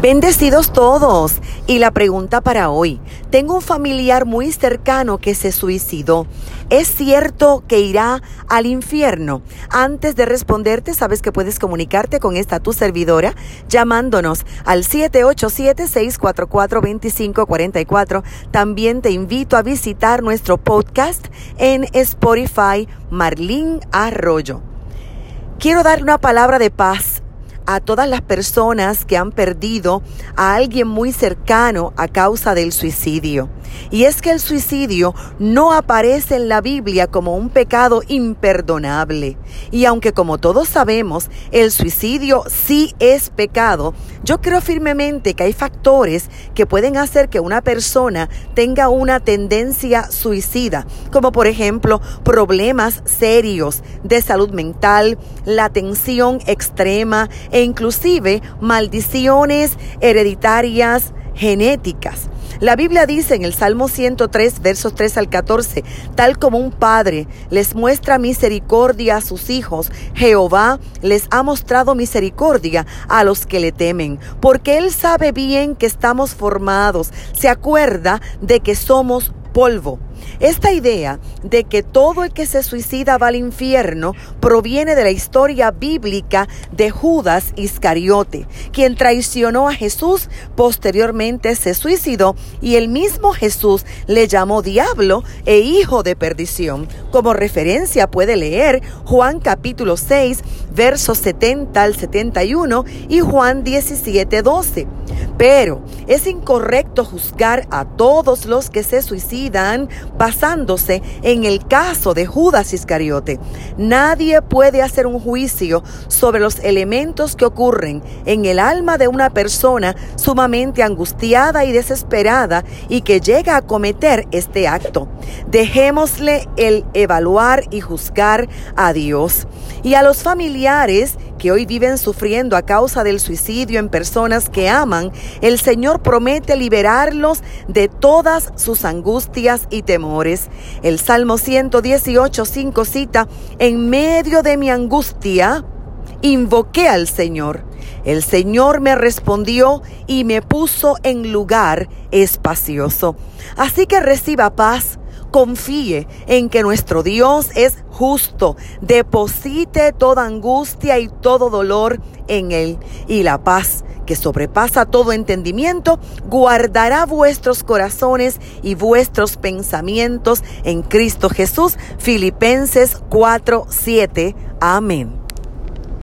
Bendecidos todos. Y la pregunta para hoy. Tengo un familiar muy cercano que se suicidó. ¿Es cierto que irá al infierno? Antes de responderte, sabes que puedes comunicarte con esta tu servidora llamándonos al 787-644-2544. También te invito a visitar nuestro podcast en Spotify, Marlín Arroyo. Quiero dar una palabra de paz a todas las personas que han perdido a alguien muy cercano a causa del suicidio. Y es que el suicidio no aparece en la Biblia como un pecado imperdonable. Y aunque como todos sabemos, el suicidio sí es pecado, yo creo firmemente que hay factores que pueden hacer que una persona tenga una tendencia suicida, como por ejemplo problemas serios de salud mental, la tensión extrema e inclusive maldiciones hereditarias genéticas. La Biblia dice en el Salmo 103, versos 3 al 14, tal como un padre les muestra misericordia a sus hijos, Jehová les ha mostrado misericordia a los que le temen, porque Él sabe bien que estamos formados, se acuerda de que somos Esta idea de que todo el que se suicida va al infierno proviene de la historia bíblica de Judas Iscariote, quien traicionó a Jesús, posteriormente se suicidó y el mismo Jesús le llamó diablo e hijo de perdición. Como referencia puede leer Juan capítulo 6, versos 70 al 71 y Juan 17, 12. Pero es incorrecto juzgar a todos los que se suicidan basándose en el caso de Judas Iscariote. Nadie puede hacer un juicio sobre los elementos que ocurren en el alma de una persona sumamente angustiada y desesperada y que llega a cometer este acto. Dejémosle el evaluar y juzgar a Dios. Y a los familiares que hoy viven sufriendo a causa del suicidio en personas que aman, el Señor promete liberarlos de todas sus angustias y temores. El Salmo 118, 5 cita, en medio de mi angustia, invoqué al Señor. El Señor me respondió y me puso en lugar espacioso. Así que reciba paz confíe en que nuestro Dios es justo. Deposite toda angustia y todo dolor en Él. Y la paz que sobrepasa todo entendimiento, guardará vuestros corazones y vuestros pensamientos en Cristo Jesús. Filipenses 4:7. Amén.